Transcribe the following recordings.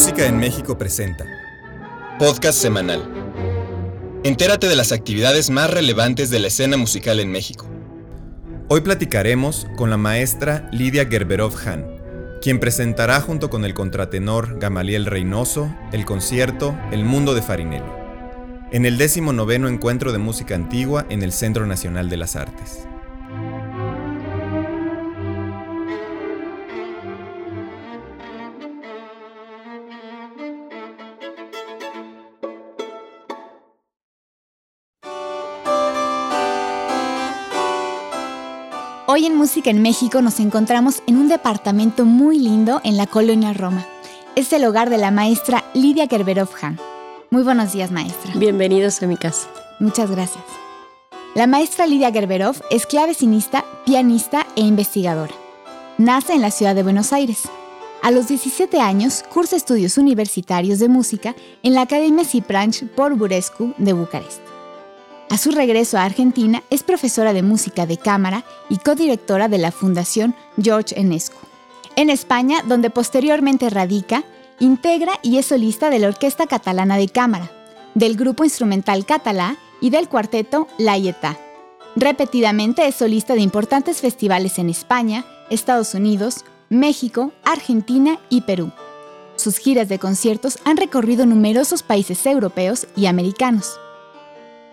Música en México presenta Podcast semanal. Entérate de las actividades más relevantes de la escena musical en México. Hoy platicaremos con la maestra Lidia Gerberov Han, quien presentará junto con el contratenor Gamaliel Reynoso el concierto El Mundo de Farinelli, en el 19 Encuentro de Música Antigua en el Centro Nacional de las Artes. Hoy en Música en México nos encontramos en un departamento muy lindo en la colonia Roma. Es el hogar de la maestra Lidia Gerberov-Han. Muy buenos días, maestra. Bienvenidos a mi casa. Muchas gracias. La maestra Lidia Gerberov es clavecinista, pianista e investigadora. Nace en la ciudad de Buenos Aires. A los 17 años cursa estudios universitarios de música en la Academia Cipranch Porburescu de Bucarest. A su regreso a Argentina, es profesora de música de cámara y codirectora de la Fundación George Enescu. En España, donde posteriormente radica, integra y es solista de la Orquesta Catalana de Cámara, del Grupo Instrumental Catalá y del cuarteto La Yeta. Repetidamente es solista de importantes festivales en España, Estados Unidos, México, Argentina y Perú. Sus giras de conciertos han recorrido numerosos países europeos y americanos.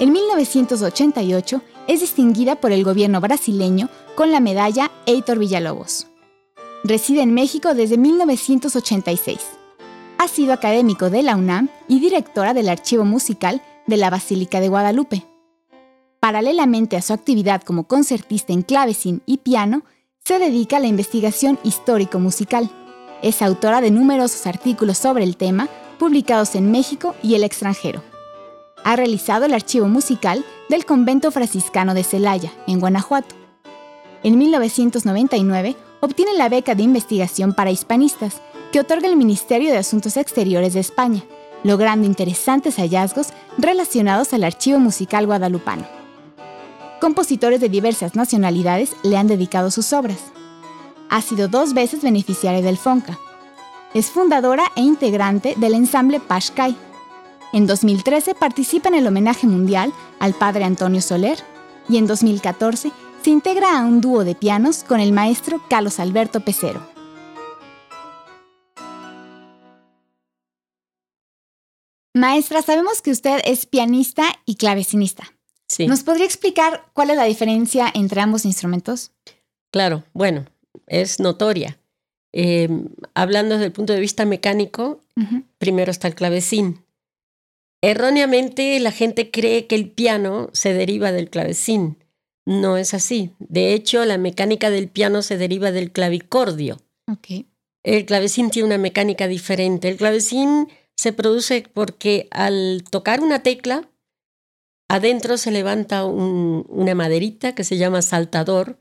En 1988 es distinguida por el gobierno brasileño con la medalla Heitor Villalobos. Reside en México desde 1986. Ha sido académico de la UNAM y directora del Archivo Musical de la Basílica de Guadalupe. Paralelamente a su actividad como concertista en clavecín y piano, se dedica a la investigación histórico-musical. Es autora de numerosos artículos sobre el tema, publicados en México y el extranjero ha realizado el archivo musical del convento franciscano de Celaya, en Guanajuato. En 1999 obtiene la beca de investigación para hispanistas que otorga el Ministerio de Asuntos Exteriores de España, logrando interesantes hallazgos relacionados al archivo musical guadalupano. Compositores de diversas nacionalidades le han dedicado sus obras. Ha sido dos veces beneficiaria del FONCA. Es fundadora e integrante del ensamble Pashkai, en 2013 participa en el homenaje mundial al padre Antonio Soler y en 2014 se integra a un dúo de pianos con el maestro Carlos Alberto Pecero. Maestra, sabemos que usted es pianista y clavecinista. Sí. ¿Nos podría explicar cuál es la diferencia entre ambos instrumentos? Claro, bueno, es notoria. Eh, hablando desde el punto de vista mecánico, primero está el clavecín, Erróneamente la gente cree que el piano se deriva del clavecín. No es así. De hecho, la mecánica del piano se deriva del clavicordio. El clavecín tiene una mecánica diferente. El clavecín se produce porque al tocar una tecla, adentro se levanta una maderita que se llama saltador,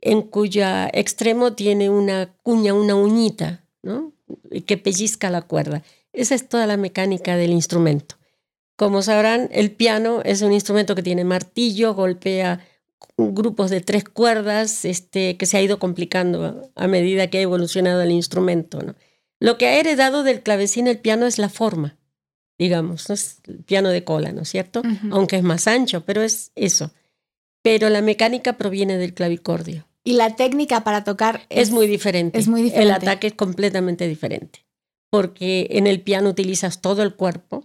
en cuya extremo tiene una cuña, una uñita, ¿no? que pellizca la cuerda. Esa es toda la mecánica del instrumento. Como sabrán, el piano es un instrumento que tiene martillo, golpea grupos de tres cuerdas, este, que se ha ido complicando a medida que ha evolucionado el instrumento. ¿no? Lo que ha heredado del clavecín el piano es la forma, digamos, ¿no? es el piano de cola, ¿no es cierto? Aunque es más ancho, pero es eso. Pero la mecánica proviene del clavicordio. Y la técnica para tocar es, muy diferente. Es muy diferente. El ataque es completamente diferente porque en el piano utilizas todo el cuerpo,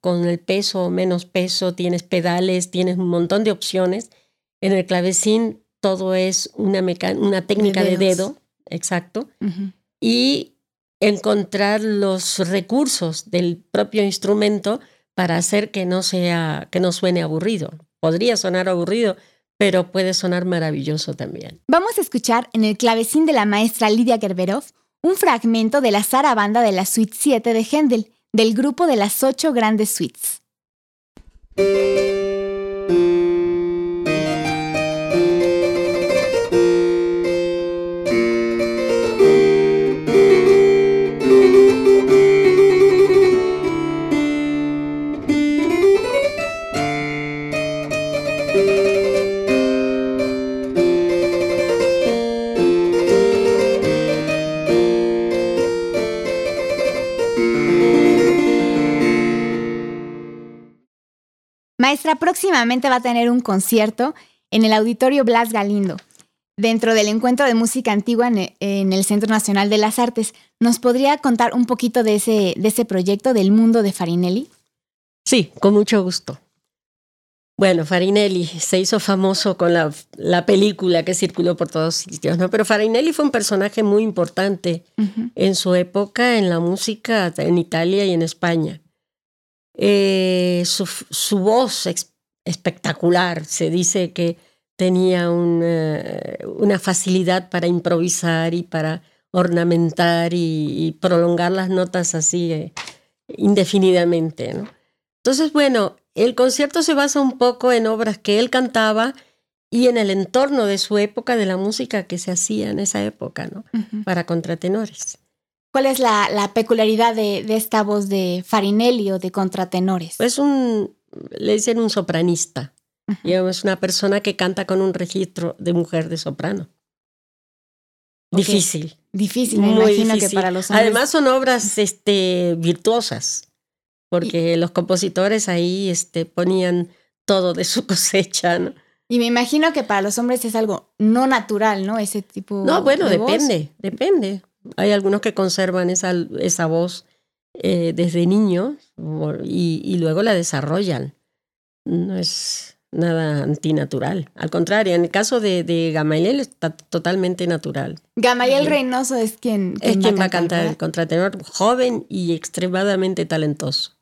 con el peso o menos peso, tienes pedales, tienes un montón de opciones. En el clavecín todo es una, una técnica de, dedo, exacto, y encontrar los recursos del propio instrumento para hacer que no sea, que no suene aburrido. Podría sonar aburrido, pero puede sonar maravilloso también. Vamos a escuchar en el clavecín de la maestra Lidia Gerberov un fragmento de la zarabanda de la Suite 7 de Händel, del grupo de las ocho grandes suites. Próximamente va a tener un concierto en el Auditorio Blas Galindo, dentro del encuentro de música antigua en el Centro Nacional de las Artes. ¿Nos podría contar un poquito de ese, de ese proyecto del mundo de Farinelli? Sí, con mucho gusto. Bueno, Farinelli se hizo famoso con la, la, película que circuló por todos sitios, ¿no? Pero Farinelli fue un personaje muy importante en su época en la música en Italia y en España. Eh, su, su, voz espectacular, se dice que tenía una, una, facilidad para improvisar y para ornamentar y, prolongar las notas así eh, indefinidamente, ¿no? Entonces, bueno, el concierto se basa un poco en obras que él cantaba y en el entorno de su época, de la música que se hacía en esa época, ¿no? Para contratenores. ¿Cuál es la, peculiaridad de, esta voz de Farinelli o de contratenores? Pues un, le dicen un sopranista. es una persona que canta con un registro de mujer de soprano. Difícil. Difícil, me imagino que para los hombres. Además son obras este, virtuosas porque los compositores ahí este, ponían todo de su cosecha, ¿no? Y me imagino que para los hombres es algo no natural, ¿no? Ese tipo No, bueno, depende, depende. Hay algunos que conservan esa, esa voz eh, desde niños y, luego la desarrollan. No es nada antinatural. Al contrario, en el caso de, de Gamaliel está totalmente natural. Gamaliel Reynoso es quien, es quien va a cantar el contratenor, joven y extremadamente talentoso.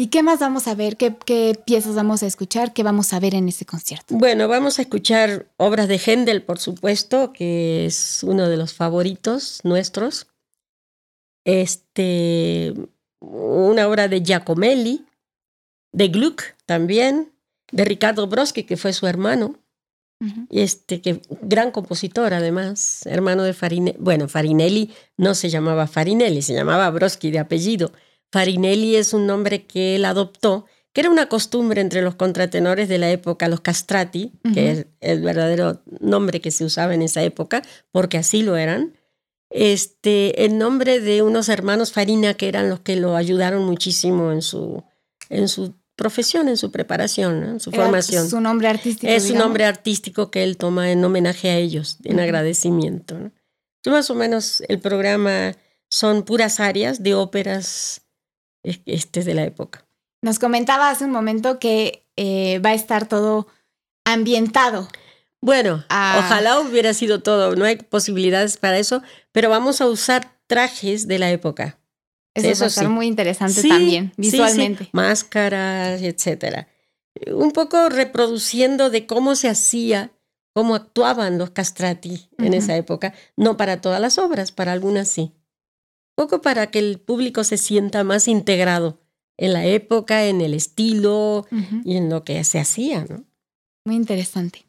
¿Y qué más vamos a ver? ¿Qué, piezas vamos a escuchar? ¿Qué vamos a ver en este concierto? Bueno, vamos a escuchar obras de Händel, por supuesto, que es uno de los favoritos nuestros. Este, una obra de Giacomelli, de Gluck también, de Ricardo Broski, que fue su hermano. Este, que gran compositor además, hermano de Farinelli. Bueno, Farinelli no se llamaba Farinelli, se llamaba Broski de apellido Farinelli es un nombre que él adoptó, que era una costumbre entre los contratenores de la época, los castrati, que es el verdadero nombre que se usaba en esa época, porque así lo eran. Este, el nombre de unos hermanos Farina, que eran los que lo ayudaron muchísimo en su, en su profesión, en su preparación, en su formación. Su nombre artístico. Es un nombre artístico que él toma en homenaje a ellos, en agradecimiento. más o menos el programa son puras áreas de óperas este de la época. Nos comentaba hace un momento que eh, va a estar todo ambientado. Bueno, ojalá hubiera sido todo, no hay posibilidades para eso, pero vamos a usar trajes de la época. Eso, va a estar muy interesante también, visualmente. Máscaras, etcétera. Un poco reproduciendo de cómo se hacía, cómo actuaban los castrati en esa época, no para todas las obras, para algunas sí poco para que el público se sienta más integrado en la época, en el estilo y en lo que se hacía, ¿no? Muy interesante.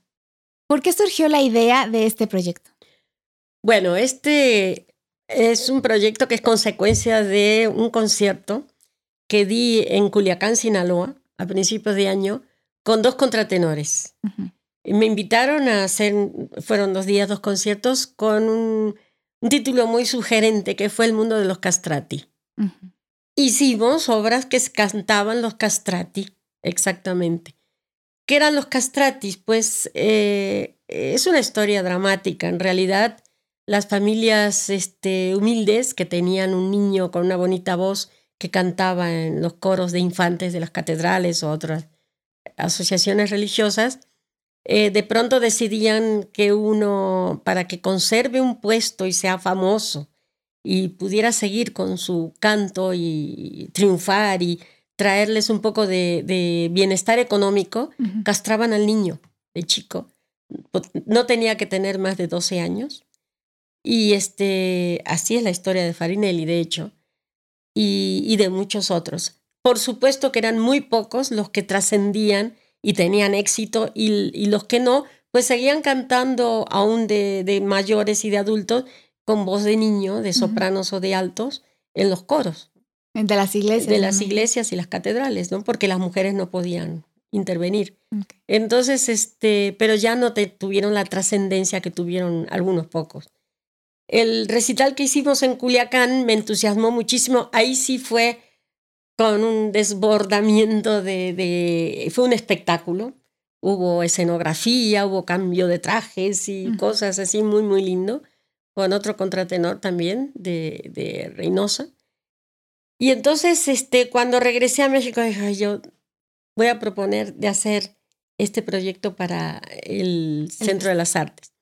¿Por qué surgió la idea de este proyecto? Bueno, este es un proyecto que es consecuencia de un concierto que di en Culiacán, Sinaloa, a principios de año, con dos contratenores. Me invitaron a hacer, fueron dos días, dos conciertos, con un un título muy sugerente que fue El mundo de los castrati. Hicimos obras que cantaban los castrati, exactamente. ¿Qué eran los castratis? Pues eh, es una historia dramática. En realidad, las familias este, humildes que tenían un niño con una bonita voz que cantaba en los coros de infantes de las catedrales o otras asociaciones religiosas, eh, de pronto decidían que uno, para que conserve un puesto y sea famoso y pudiera seguir con su canto y triunfar y traerles un poco de, bienestar económico, castraban al niño de chico. No tenía que tener más de 12 años. Y este, así es la historia de Farinelli, de hecho, y, y de muchos otros. Por supuesto que eran muy pocos los que trascendían y tenían éxito y, los que no, pues seguían cantando aún de, mayores y de adultos con voz de niño, de sopranos o de altos, en los coros. De las iglesias. De las iglesias y las catedrales, ¿no? Porque las mujeres no podían intervenir. Entonces, este, pero ya no te, tuvieron la trascendencia que tuvieron algunos pocos. El recital que hicimos en Culiacán me entusiasmó muchísimo. Ahí sí fue con un desbordamiento de, Fue un espectáculo. Hubo escenografía, hubo cambio de trajes y cosas así muy, muy lindo, con otro contratenor también de, de Reynosa. Y entonces, este, cuando regresé a México, dije, yo voy a proponer de hacer este proyecto para el Centro de las Artes.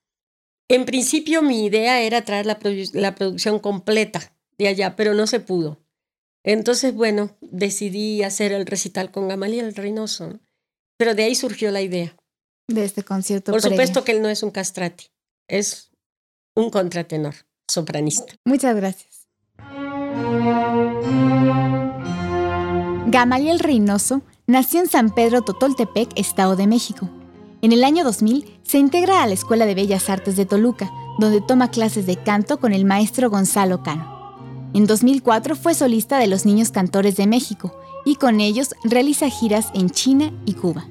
En principio mi idea era traer la, la producción completa de allá, pero no se pudo. Entonces, bueno, decidí hacer el recital con Gamaliel Reynoso, pero de ahí surgió la idea. De este concierto. Por supuesto que él no es un castrati, es un contratenor, sopranista. Muchas gracias. Gamaliel Reynoso nació en San Pedro Totoltepec, Estado de México. En el año 2000 se integra a la Escuela de Bellas Artes de Toluca, donde toma clases de canto con el maestro Gonzalo Cano. En 2004 fue solista de los Niños Cantores de México y con ellos realiza giras en China y Cuba.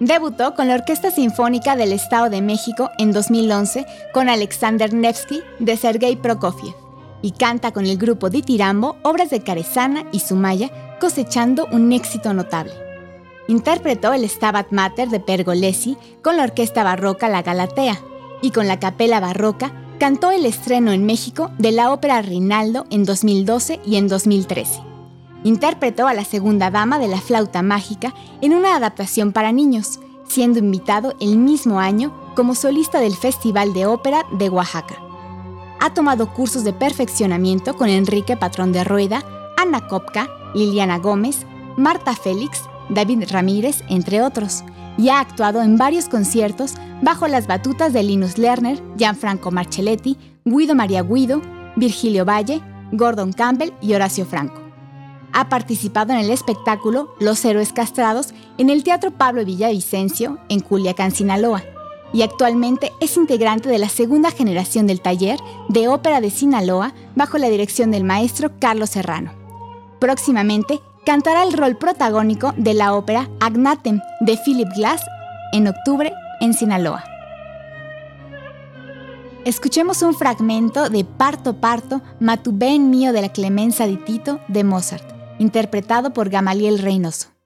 Debutó con la Orquesta Sinfónica del Estado de México en 2011 con Alexander Nevsky de Sergei Prokofiev y canta con el grupo de Tirambo obras de Carezana y Sumaya cosechando un éxito notable. Interpretó el Stabat Mater de Pergolesi con la orquesta barroca La Galatea y con la capela barroca cantó el estreno en México de la ópera Rinaldo en 2012 y en 2013. Interpretó a la segunda dama de la flauta mágica en una adaptación para niños, siendo invitado el mismo año como solista del Festival de Ópera de Oaxaca. Ha tomado cursos de perfeccionamiento con Enrique Patrón de Rueda, Ana Kopka, Liliana Gómez, Marta Félix, David Ramírez, entre otros, y ha actuado en varios conciertos bajo las batutas de Linus Lerner, Gianfranco Marcelletti, Guido María Guido, Virgilio Valle, Gordon Campbell y Horacio Franco. Ha participado en el espectáculo Los Héroes Castrados en el Teatro Pablo Villavicencio, en Culiacán, Sinaloa, y actualmente es integrante de la segunda generación del taller de ópera de Sinaloa bajo la dirección del maestro Carlos Serrano. Próximamente cantará el rol protagónico de la ópera Agnatem de Philip Glass en octubre en Sinaloa. Escuchemos un fragmento de Parto Parto, Matubén mío de la Clemenza di Tito de Mozart, interpretado por Gamaliel Reynoso.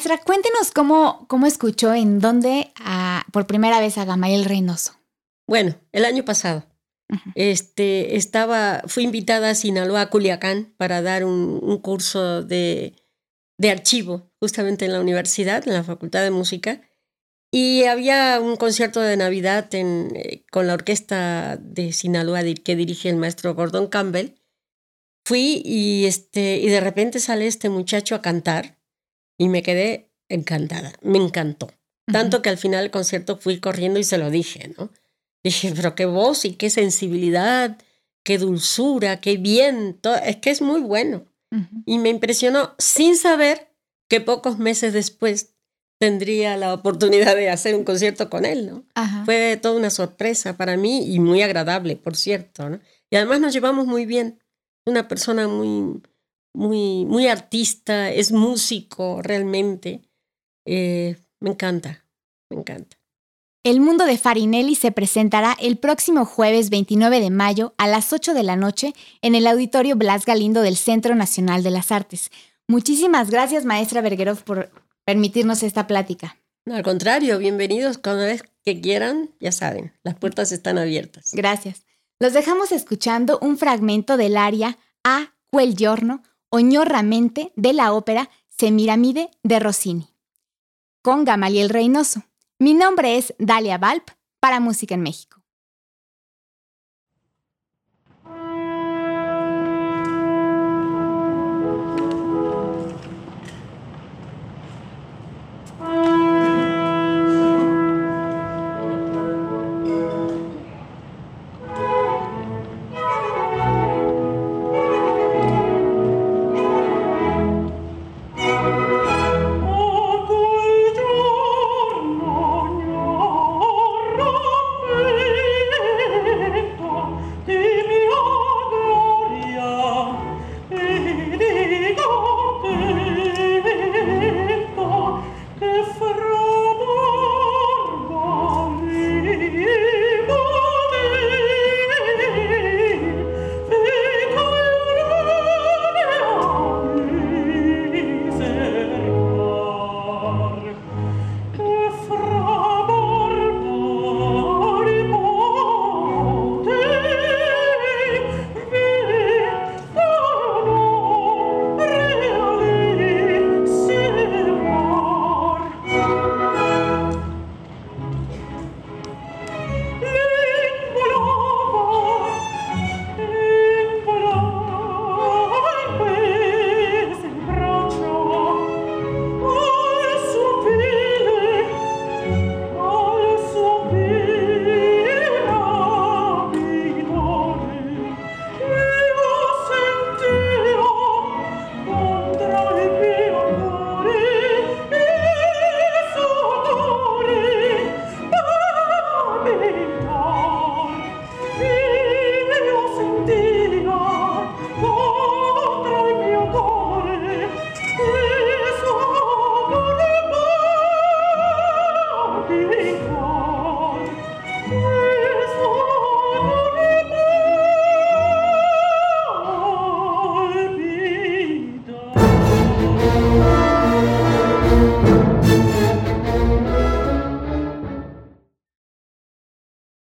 Maestra, cuéntenos cómo, cómo escuchó en dónde por primera vez a Gamaliel Reynoso. Bueno, el año pasado. Este, estaba, fui invitada a Sinaloa, Culiacán, para dar un, curso de, de archivo, justamente en la universidad, en la Facultad de Música, y había un concierto de Navidad eh, con la orquesta de Sinaloa que dirige el maestro Gordon Campbell. Fui y, este, y de repente sale este muchacho a cantar y me quedé encantada, me encantó. Tanto que al final del concierto fui corriendo y se lo dije, ¿no? Dije, pero qué voz y qué sensibilidad, qué dulzura, qué bien, es que es muy bueno. Y me impresionó sin saber que pocos meses después tendría la oportunidad de hacer un concierto con él, ¿no? Fue toda una sorpresa para mí y muy agradable, por cierto, ¿no? Y además nos llevamos muy bien. Una persona muy, muy, muy artista, es músico realmente. Eh, me encanta, me encanta. El mundo de Farinelli se presentará el próximo jueves 29 de mayo a las 8 de la noche en el Auditorio Blas Galindo del Centro Nacional de las Artes. Muchísimas gracias, maestra Bergerov, por permitirnos esta plática. No, al contrario, bienvenidos cada vez que quieran, ya saben, las puertas están abiertas. Gracias. Los dejamos escuchando un fragmento del aria A quel giorno, oñorramente de la ópera Semiramide de Rossini, con Gamaliel Reynoso. Mi nombre es Dalia Valp para Música en México.